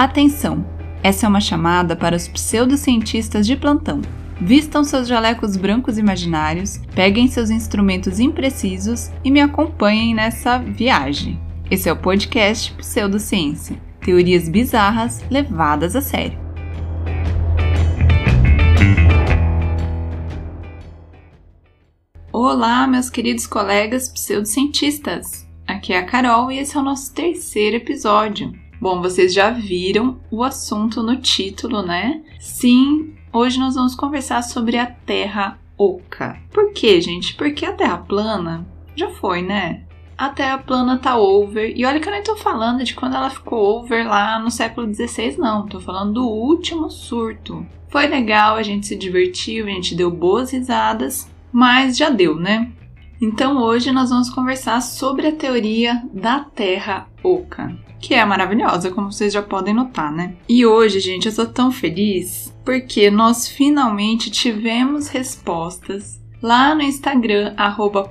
Atenção! Essa é uma chamada para os pseudocientistas de plantão. Vistam seus jalecos brancos imaginários, peguem seus instrumentos imprecisos e me acompanhem nessa viagem. Esse é o podcast Pseudociência teorias bizarras levadas a sério. Olá, meus queridos colegas pseudocientistas! Aqui é a Carol e esse é o nosso terceiro episódio. Bom, vocês já viram o assunto no título, né? Sim, hoje nós vamos conversar sobre a Terra Oca. Por quê, gente? Porque a Terra plana já foi, né? A Terra plana tá over. E olha que eu nem tô falando de quando ela ficou over lá no século XVI, não. Tô falando do último surto. Foi legal, a gente se divertiu, a gente deu boas risadas, mas já deu, né? Então hoje nós vamos conversar sobre a teoria da Terra Oca que é maravilhosa, como vocês já podem notar, né? E hoje, gente, eu tô tão feliz porque nós finalmente tivemos respostas Lá no Instagram,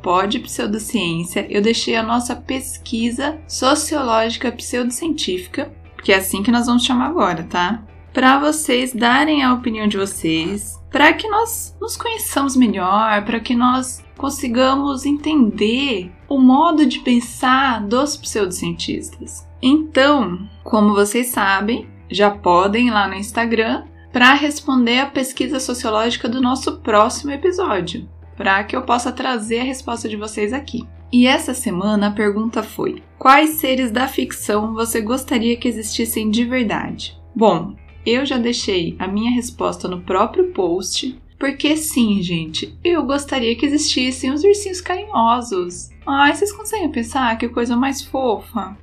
podpseudociência, eu deixei a nossa pesquisa sociológica pseudocientífica, que é assim que nós vamos chamar agora, tá? Para vocês darem a opinião de vocês, para que nós nos conheçamos melhor, para que nós consigamos entender o modo de pensar dos pseudocientistas. Então, como vocês sabem, já podem ir lá no Instagram para responder a pesquisa sociológica do nosso próximo episódio, para que eu possa trazer a resposta de vocês aqui. E essa semana a pergunta foi: quais seres da ficção você gostaria que existissem de verdade? Bom, eu já deixei a minha resposta no próprio post, porque sim, gente, eu gostaria que existissem os ursinhos carinhosos. Ai, vocês conseguem pensar que coisa mais fofa?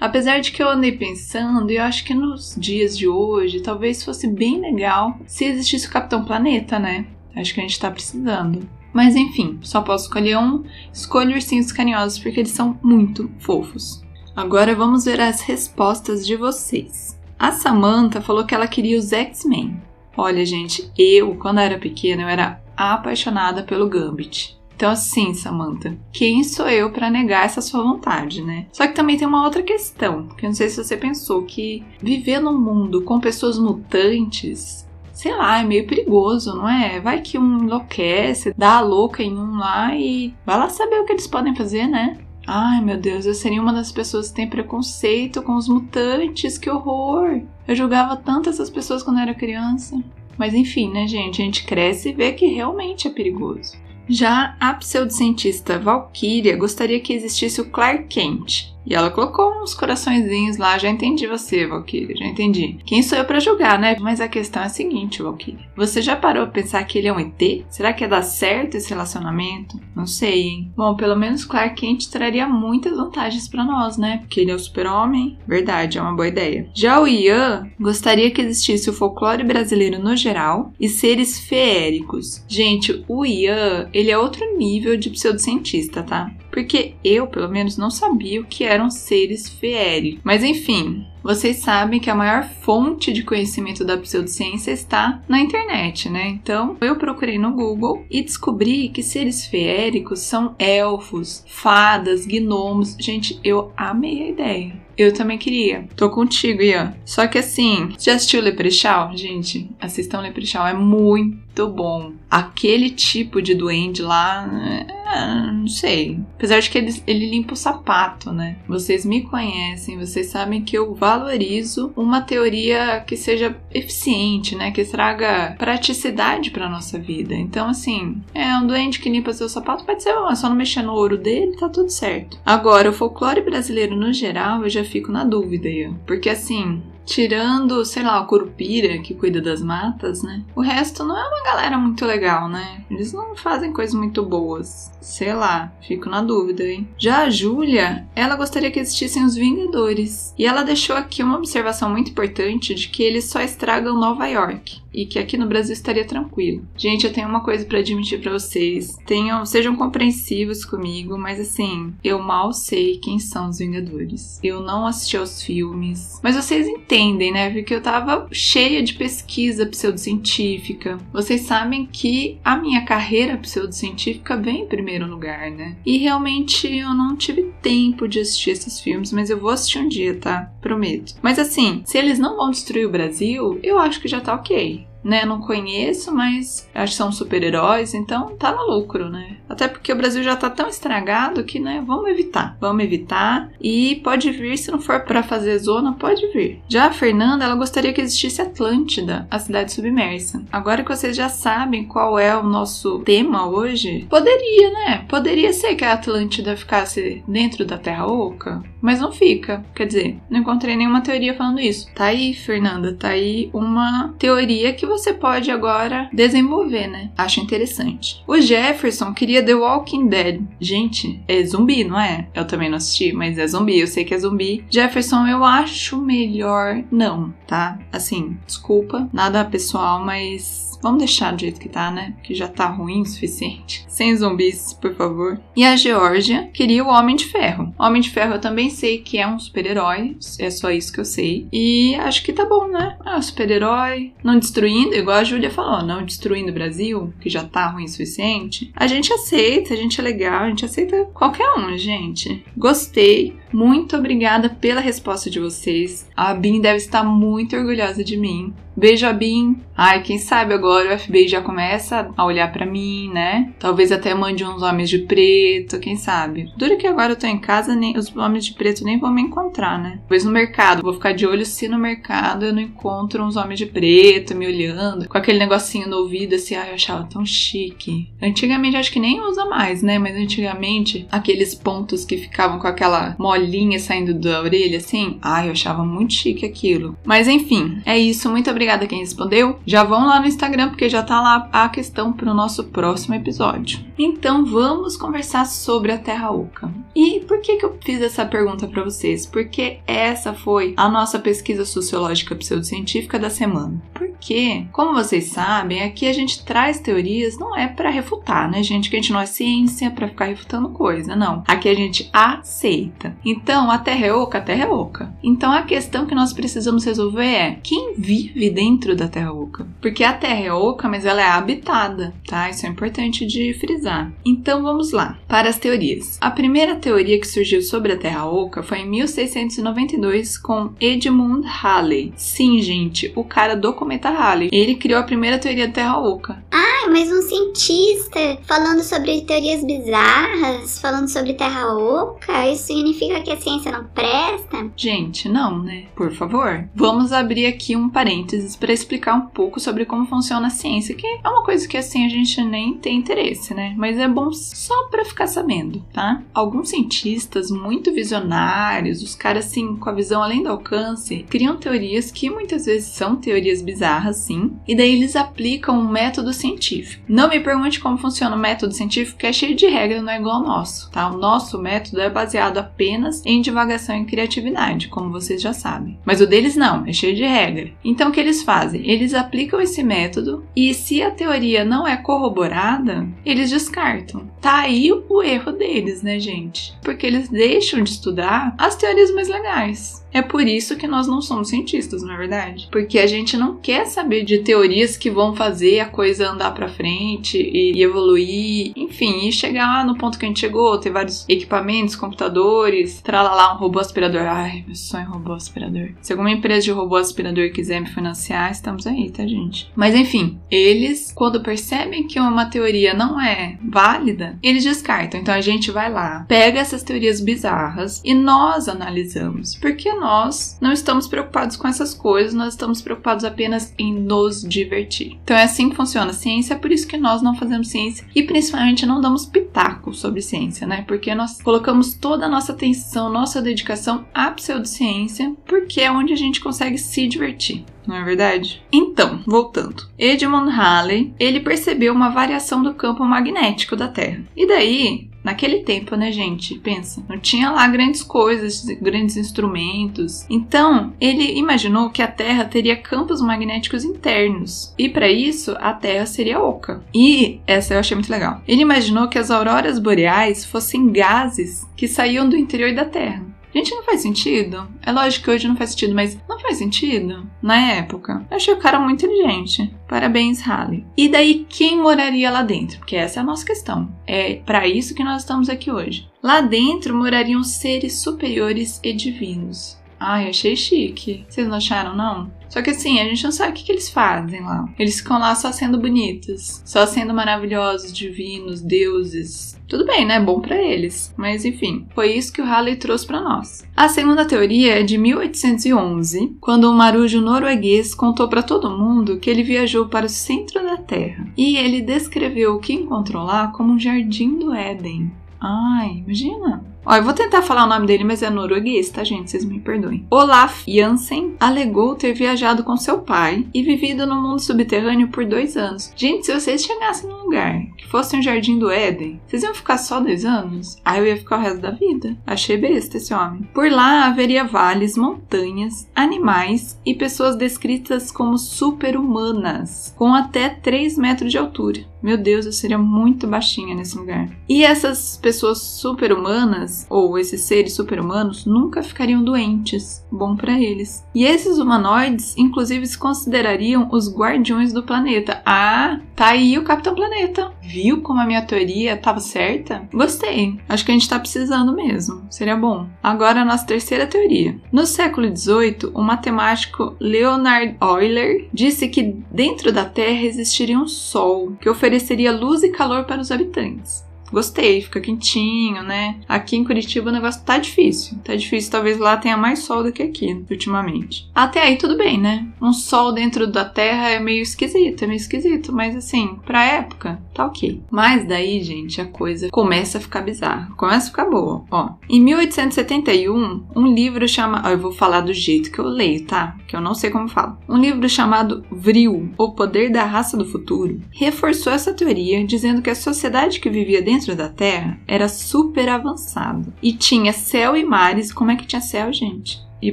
Apesar de que eu andei pensando, eu acho que nos dias de hoje talvez fosse bem legal se existisse o Capitão Planeta, né? Acho que a gente tá precisando. Mas enfim, só posso escolher um. Escolho ursinhos carinhosos porque eles são muito fofos. Agora vamos ver as respostas de vocês. A Samantha falou que ela queria os X-Men. Olha, gente, eu, quando era pequena, eu era apaixonada pelo Gambit. Então, assim, Samantha, quem sou eu para negar essa sua vontade, né? Só que também tem uma outra questão, que eu não sei se você pensou que viver num mundo com pessoas mutantes sei lá, é meio perigoso, não é? Vai que um enlouquece, dá a louca em um lá e vai lá saber o que eles podem fazer, né? Ai meu Deus, eu seria uma das pessoas que tem preconceito com os mutantes, que horror! Eu julgava tanto essas pessoas quando eu era criança. Mas enfim, né, gente? A gente cresce e vê que realmente é perigoso. Já a pseudocientista Valkyria gostaria que existisse o Clark Kent. E ela colocou uns coraçõezinhos lá. Já entendi você, Valkyria, já entendi. Quem sou eu para julgar, né? Mas a questão é a seguinte, Valkyria. Você já parou a pensar que ele é um ET? Será que ia dar certo esse relacionamento? Não sei, hein? Bom, pelo menos Clark Kent traria muitas vantagens para nós, né? Porque ele é o super-homem. Verdade, é uma boa ideia. Já o Ian gostaria que existisse o folclore brasileiro no geral e seres feéricos. Gente, o Ian, ele é outro nível de pseudocientista, tá? Porque eu, pelo menos, não sabia o que eram seres feéricos. Mas enfim, vocês sabem que a maior fonte de conhecimento da pseudociência está na internet, né? Então, eu procurei no Google e descobri que seres feéricos são elfos, fadas, gnomos. Gente, eu amei a ideia. Eu também queria. Tô contigo, Ian. Só que assim, já assistiu Leprechaun? Gente, assistam Leprechaun, é muito bom. Aquele tipo de duende lá, é, não sei. Apesar de que ele, ele limpa o sapato, né? Vocês me conhecem, vocês sabem que eu valorizo uma teoria que seja eficiente, né? Que traga praticidade pra nossa vida. Então, assim, é um duende que limpa seu sapato, pode ser bom, é só não mexer no ouro dele, tá tudo certo. Agora, o folclore brasileiro no geral, eu já fico na dúvida. Porque assim, tirando, sei lá, o Curupira, que cuida das matas, né? O resto não é uma galera muito legal, né? Eles não fazem coisas muito boas. Sei lá, fico na dúvida, hein? Já a Júlia, ela gostaria que existissem os Vingadores. E ela deixou aqui uma observação muito importante de que eles só estragam Nova York e que aqui no Brasil estaria tranquilo. Gente, eu tenho uma coisa para admitir para vocês. Tenham, sejam compreensivos comigo, mas assim, eu mal sei quem são os Vingadores. Eu não assisti aos filmes, mas vocês entendem né? Porque eu tava cheia de pesquisa pseudocientífica. Vocês sabem que a minha carreira pseudocientífica vem em primeiro lugar, né? E realmente eu não tive tempo de assistir esses filmes, mas eu vou assistir um dia, tá? Prometo. Mas assim, se eles não vão destruir o Brasil, eu acho que já tá ok né? Não conheço, mas acho que são super-heróis, então tá no lucro, né? Até porque o Brasil já tá tão estragado que, né, vamos evitar. Vamos evitar e pode vir, se não for para fazer zona, pode vir. Já a Fernanda, ela gostaria que existisse Atlântida, a cidade submersa. Agora que vocês já sabem qual é o nosso tema hoje, poderia, né? Poderia ser que a Atlântida ficasse dentro da Terra Oca, mas não fica. Quer dizer, não encontrei nenhuma teoria falando isso. Tá aí, Fernanda, tá aí uma teoria que você pode agora desenvolver, né? Acho interessante. O Jefferson queria The Walking Dead. Gente, é zumbi, não é? Eu também não assisti, mas é zumbi, eu sei que é zumbi. Jefferson, eu acho melhor não, tá? Assim, desculpa, nada pessoal, mas Vamos deixar do jeito que tá, né? Que já tá ruim o suficiente. Sem zumbis, por favor. E a Georgia queria o Homem de Ferro. Homem de Ferro eu também sei que é um super-herói. É só isso que eu sei. E acho que tá bom, né? Um super-herói. Não destruindo, igual a Júlia falou, não destruindo o Brasil, que já tá ruim o suficiente. A gente aceita, a gente é legal, a gente aceita qualquer um, gente. Gostei. Muito obrigada pela resposta de vocês. A Bin deve estar muito orgulhosa de mim. Beijo a Bin. Ai, quem sabe agora o FBI já começa a olhar para mim, né? Talvez até mande uns homens de preto, quem sabe. Dura que agora eu tô em casa, nem os homens de preto nem vão me encontrar, né? Talvez no mercado, vou ficar de olho se no mercado eu não encontro uns homens de preto me olhando, com aquele negocinho no ouvido assim, ai, eu achava tão chique. Antigamente acho que nem usa mais, né? Mas antigamente aqueles pontos que ficavam com aquela molinha saindo da orelha assim, ai, eu achava muito chique aquilo. Mas enfim, é isso, muito obrigada quem respondeu. Já vão lá no Instagram porque já tá lá a questão para o nosso próximo episódio. Então vamos conversar sobre a Terra Oca. E por que que eu fiz essa pergunta para vocês? Porque essa foi a nossa pesquisa sociológica pseudocientífica da semana. Porque, como vocês sabem, aqui a gente traz teorias não é para refutar, né, gente? Que a gente não é ciência para ficar refutando coisa, não. Aqui a gente aceita. Então, a Terra é oca, a Terra é oca. Então, a questão que nós precisamos resolver é quem vive dentro da Terra Oca. Porque a Terra é oca, mas ela é habitada, tá? Isso é importante de frisar. Então vamos lá, para as teorias. A primeira teoria que surgiu sobre a Terra Oca foi em 1692 com Edmund Halley. Sim, gente, o cara do cometa Halley. Ele criou a primeira teoria da Terra Oca. Ah, mas um cientista falando sobre teorias bizarras, falando sobre Terra Oca, isso significa que a ciência não presta? Gente, não, né? Por favor. Vamos abrir aqui um parênteses para explicar um pouco sobre como funciona a ciência, que é uma coisa que assim a gente nem tem interesse, né? Mas é bom só para ficar sabendo, tá? Alguns cientistas muito visionários, os caras assim com a visão além do alcance, criam teorias que muitas vezes são teorias bizarras, sim, e daí eles aplicam um método científico. Não me pergunte como funciona o método científico, que é cheio de regra, não é igual ao nosso, tá? O nosso método é baseado apenas em divagação e criatividade, como vocês já sabem. Mas o deles não, é cheio de regra. Então o que eles fazem? Eles esse método e se a teoria não é corroborada, eles descartam. Tá aí o erro deles, né, gente? Porque eles deixam de estudar as teorias mais legais. É por isso que nós não somos cientistas, não é verdade? Porque a gente não quer saber de teorias que vão fazer a coisa andar para frente e evoluir, enfim, e chegar no ponto que a gente chegou, ter vários equipamentos, computadores, tralalá, um robô aspirador. Ai, meu sonho é robô aspirador. Se alguma empresa de robô aspirador quiser me financiar, estamos aí, tá, gente? Mas enfim, eles, quando percebem que uma teoria não é válida, eles descartam. Então a gente vai lá, pega essas teorias bizarras e nós analisamos. Porque nós não estamos preocupados com essas coisas, nós estamos preocupados apenas em nos divertir. Então é assim que funciona a ciência, é por isso que nós não fazemos ciência e principalmente não damos pitaco sobre ciência, né? Porque nós colocamos toda a nossa atenção, nossa dedicação à pseudociência, porque é onde a gente consegue se divertir não é verdade? Então, voltando. Edmund Halley, ele percebeu uma variação do campo magnético da Terra. E daí, Naquele tempo, né, gente? Pensa, não tinha lá grandes coisas, grandes instrumentos. Então, ele imaginou que a Terra teria campos magnéticos internos. E para isso, a Terra seria oca. E essa eu achei muito legal. Ele imaginou que as auroras boreais fossem gases que saíam do interior da Terra. Gente, não faz sentido. É lógico que hoje não faz sentido, mas não faz sentido na época. Eu achei o cara muito inteligente. Parabéns, Halley. E daí, quem moraria lá dentro? Porque essa é a nossa questão. É para isso que nós estamos aqui hoje. Lá dentro morariam seres superiores e divinos. Ai, achei chique. Vocês não acharam, não? Só que assim, a gente não sabe o que, que, eles fazem lá. Eles ficam lá só sendo bonitos, só sendo maravilhosos, divinos, deuses. Tudo bem, né? Bom para eles. Mas enfim, foi isso que o Halley trouxe para nós. A segunda teoria é de 1811, quando um marujo norueguês contou para todo mundo que ele viajou para o centro da Terra e ele descreveu o que encontrou lá como um jardim do Éden. Ai, imagina! Ó, eu vou tentar falar o nome dele, mas é norueguês, tá, gente? Vocês me perdoem. Olaf Jansen alegou ter viajado com seu pai e vivido no mundo subterrâneo por dois anos. Gente, se vocês chegassem num lugar que fosse um jardim do Éden, vocês iam ficar só dois anos? Aí eu ia ficar o resto da vida. Achei besta esse homem. Por lá haveria vales, montanhas, animais e pessoas descritas como super-humanas, com até 3 metros de altura. Meu Deus, eu seria muito baixinha nesse lugar. E essas pessoas super-humanas ou esses seres super-humanos nunca ficariam doentes. Bom para eles. E esses humanoides, inclusive, se considerariam os guardiões do planeta. Ah, tá aí o Capitão Planeta. Viu como a minha teoria estava certa? Gostei. Acho que a gente está precisando mesmo. Seria bom. Agora a nossa terceira teoria. No século XVIII, o matemático Leonard Euler disse que dentro da Terra existiria um Sol que ofereceria luz e calor para os habitantes. Gostei, fica quentinho, né? Aqui em Curitiba o negócio tá difícil. Tá difícil, talvez lá tenha mais sol do que aqui, ultimamente. Até aí tudo bem, né? Um sol dentro da terra é meio esquisito, é meio esquisito, mas assim, pra época, tá ok. Mas daí, gente, a coisa começa a ficar bizarra. Começa a ficar boa. Ó, em 1871, um livro chama. Ó, eu vou falar do jeito que eu leio, tá? Que eu não sei como falo. Um livro chamado Vril, O Poder da Raça do Futuro, reforçou essa teoria, dizendo que a sociedade que vivia dentro dentro da Terra era super avançado. E tinha céu e mares. Como é que tinha céu, gente? E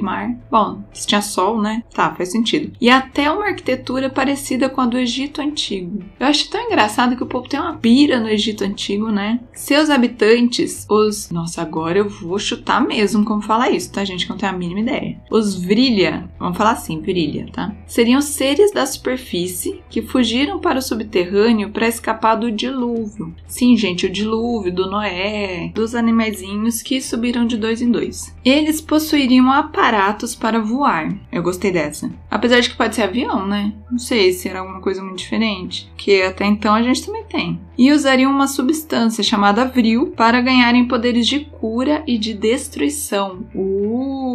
mar. Bom, se tinha sol, né? Tá, faz sentido. E até uma arquitetura parecida com a do Egito Antigo. Eu acho tão engraçado que o povo tem uma pira no Egito Antigo, né? Seus habitantes, os. Nossa, agora eu vou chutar mesmo como falar isso, tá, gente? Que não tenho a mínima ideia. Os Vrilha, vamos falar assim, Virilha, tá? Seriam seres da superfície que fugiram para o subterrâneo para escapar do dilúvio. Sim, gente, o dilúvio, do Noé, dos animaizinhos que subiram de dois em dois. Eles possuiriam a aparatos para voar. Eu gostei dessa. Apesar de que pode ser avião, né? Não sei se era alguma coisa muito diferente. Que até então a gente também tem. E usariam uma substância chamada vril para ganharem poderes de cura e de destruição. Uh,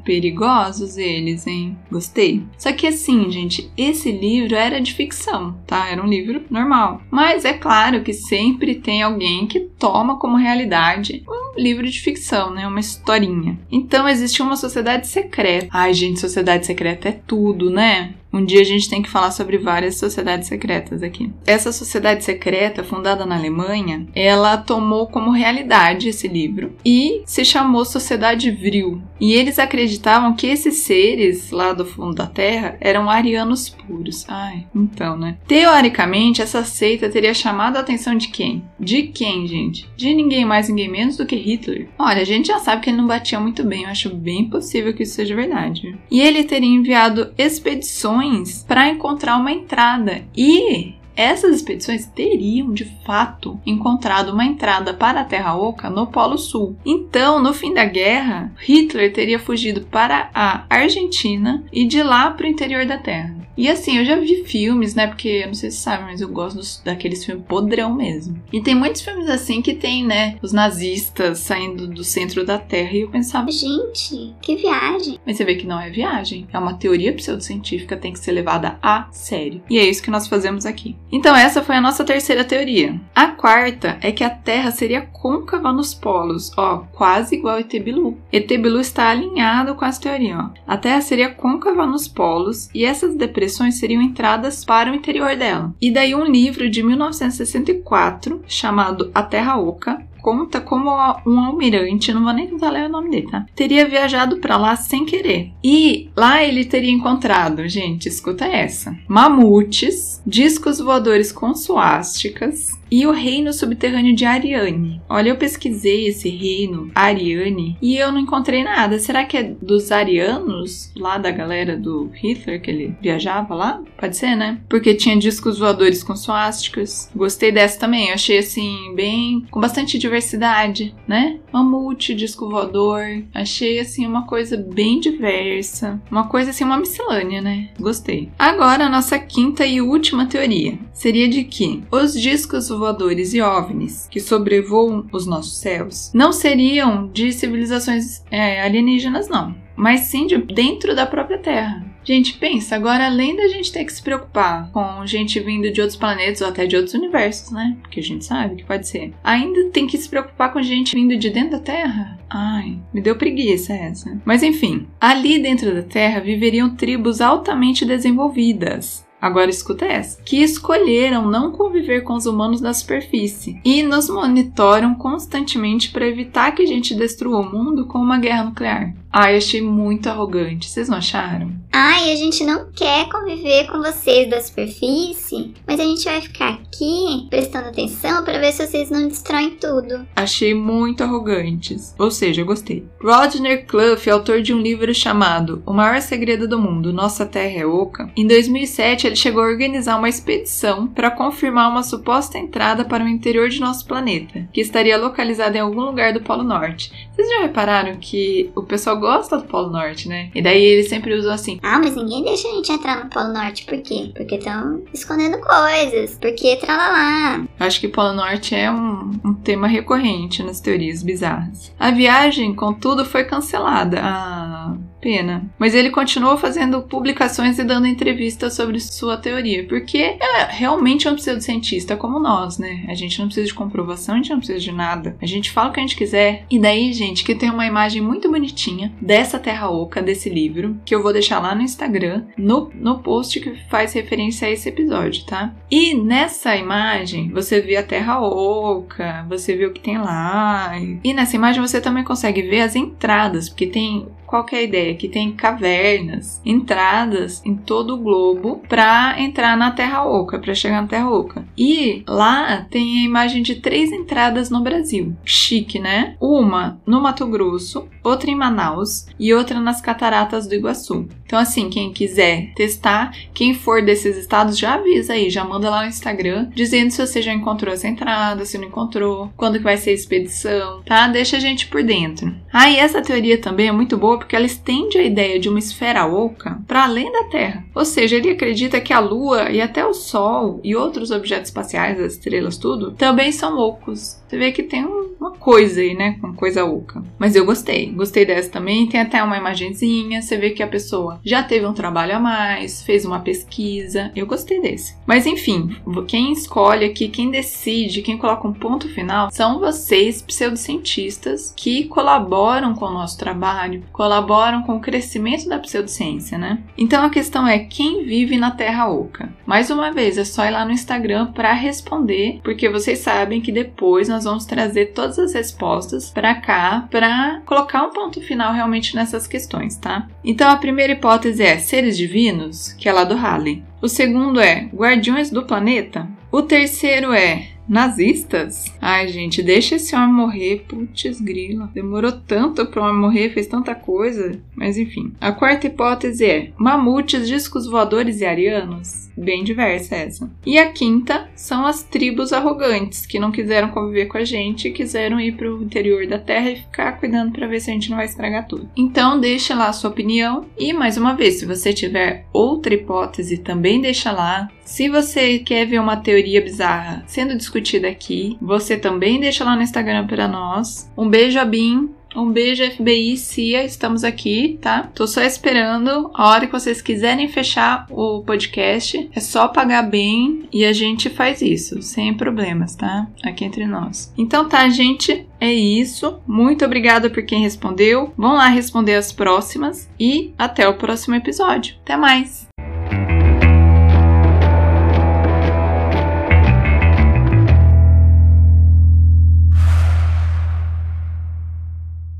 perigosos eles, hein? Gostei. Só que assim, gente, esse livro era de ficção, tá? Era um livro normal. Mas é claro que sempre tem alguém que toma como realidade um livro de ficção, né? Uma historinha. Então existe uma sociedade secreta. Ai, gente, sociedade secreta é tudo, né? Um dia a gente tem que falar sobre várias sociedades secretas aqui. Essa sociedade secreta, fundada na Alemanha, ela tomou como realidade esse livro e se chamou Sociedade Vril. E eles acreditavam que esses seres lá do fundo da Terra eram arianos puros. Ai, então, né? Teoricamente, essa seita teria chamado a atenção de quem? De quem, gente? De ninguém mais, ninguém menos do que Hitler. Olha, a gente já sabe que ele não batia muito bem, eu acho bem possível que isso seja verdade. E ele teria enviado expedições para encontrar uma entrada. E essas expedições teriam de fato encontrado uma entrada para a Terra Oca no Polo Sul. Então, no fim da guerra, Hitler teria fugido para a Argentina e de lá para o interior da Terra. E assim, eu já vi filmes, né? Porque eu não sei se sabe, mas eu gosto dos, daqueles filmes podrão mesmo. E tem muitos filmes assim que tem, né? Os nazistas saindo do centro da Terra. E eu pensava. Gente, que viagem. Mas você vê que não é viagem. É uma teoria pseudocientífica, tem que ser levada a sério. E é isso que nós fazemos aqui. Então, essa foi a nossa terceira teoria. A quarta é que a Terra seria côncava nos polos, ó, quase igual a Etebilu. Etebilu está alinhado com essa teoria, ó. A Terra seria côncava nos polos e essas depressões seriam entradas para o interior dela. E daí um livro de 1964 chamado A Terra Oca conta como um almirante, não vou nem tentar ler o nome dele, tá? Teria viajado para lá sem querer. E lá ele teria encontrado, gente, escuta essa: mamutes, discos voadores com suásticas, e o reino subterrâneo de Ariane. Olha, eu pesquisei esse reino, Ariane, e eu não encontrei nada. Será que é dos arianos, lá da galera do Hitler, que ele viajava lá? Pode ser, né? Porque tinha discos voadores com suásticas. Gostei dessa também, eu achei assim, bem. com bastante diversidade, né? Mamute, disco voador. Achei assim uma coisa bem diversa. Uma coisa assim, uma miscelânea, né? Gostei. Agora, a nossa quinta e última teoria seria de que os discos voadores e OVNIs que sobrevoam os nossos céus não seriam de civilizações é, alienígenas, não, mas sim de dentro da própria Terra. Gente, pensa, agora além da gente ter que se preocupar com gente vindo de outros planetas ou até de outros universos, né? Porque a gente sabe que pode ser. Ainda tem que se preocupar com gente vindo de dentro da Terra? Ai, me deu preguiça essa. Mas enfim, ali dentro da Terra viveriam tribos altamente desenvolvidas Agora escuta essa. Que escolheram não conviver com os humanos da superfície e nos monitoram constantemente para evitar que a gente destrua o mundo com uma guerra nuclear. Ai, achei muito arrogante. Vocês não acharam? Ai, a gente não quer conviver com vocês da superfície, mas a gente vai ficar aqui prestando atenção para ver se vocês não destroem tudo. Achei muito arrogantes. Ou seja, eu gostei. Rodney Clough, autor de um livro chamado O Maior Segredo do Mundo, Nossa Terra é Oca, em 2007 ele chegou a organizar uma expedição para confirmar uma suposta entrada para o interior de nosso planeta, que estaria localizada em algum lugar do Polo Norte. Vocês já repararam que o pessoal gosta do Polo Norte, né? E daí eles sempre usam assim: Ah, mas ninguém deixa a gente entrar no Polo Norte, por quê? Porque estão escondendo coisas, porque lá. Acho que Polo Norte é um, um tema recorrente nas teorias bizarras. A viagem, contudo, foi cancelada. Ah Pena. Mas ele continuou fazendo publicações e dando entrevistas sobre sua teoria, porque é realmente um pseudocientista como nós, né? A gente não precisa de comprovação, a gente não precisa de nada. A gente fala o que a gente quiser. E daí, gente, que tem uma imagem muito bonitinha dessa terra oca desse livro, que eu vou deixar lá no Instagram, no, no post que faz referência a esse episódio, tá? E nessa imagem, você vê a terra oca, você vê o que tem lá. E nessa imagem você também consegue ver as entradas, porque tem qual é a ideia? Que tem cavernas, entradas em todo o globo para entrar na Terra Oca, para chegar na Terra Oca. E lá tem a imagem de três entradas no Brasil. Chique, né? Uma no Mato Grosso, outra em Manaus e outra nas Cataratas do Iguaçu. Então, assim, quem quiser testar, quem for desses estados, já avisa aí, já manda lá no Instagram, dizendo se você já encontrou essa entrada, se não encontrou, quando que vai ser a expedição, tá? Deixa a gente por dentro. Ah, e essa teoria também é muito boa porque ela estende a ideia de uma esfera oca para além da Terra. Ou seja, ele acredita que a Lua e até o Sol e outros objetos espaciais, as estrelas, tudo, também são ocos. Você vê que tem uma coisa aí, né? Uma coisa oca. Mas eu gostei. Gostei dessa também. Tem até uma imagenzinha. Você vê que a pessoa já teve um trabalho a mais, fez uma pesquisa. Eu gostei desse. Mas enfim, quem escolhe aqui, quem decide, quem coloca um ponto final são vocês, pseudocientistas, que colaboram com o nosso trabalho, colaboram com o crescimento da pseudociência, né? Então a questão é quem vive na Terra Oca. Mais uma vez, é só ir lá no Instagram para responder, porque vocês sabem que depois nós vamos trazer todas as respostas para cá para colocar um ponto final realmente nessas questões, tá? Então a primeira hipótese é seres divinos, que é lá do Halley. O segundo é guardiões do planeta. O terceiro é Nazistas? Ai, gente, deixa esse homem morrer. Putz, grila. Demorou tanto pra homem morrer, fez tanta coisa. Mas enfim. A quarta hipótese é mamutes, discos voadores e arianos? Bem diversa essa. E a quinta são as tribos arrogantes, que não quiseram conviver com a gente e quiseram ir pro interior da Terra e ficar cuidando para ver se a gente não vai estragar tudo. Então, deixa lá a sua opinião. E, mais uma vez, se você tiver outra hipótese, também deixa lá. Se você quer ver uma teoria bizarra sendo discutida aqui, você também deixa lá no Instagram para nós. Um beijo a Bim um beijo, FBI, Cia, estamos aqui, tá? Tô só esperando a hora que vocês quiserem fechar o podcast. É só pagar bem e a gente faz isso, sem problemas, tá? Aqui entre nós. Então tá, gente, é isso. Muito obrigada por quem respondeu. Vão lá responder as próximas e até o próximo episódio. Até mais!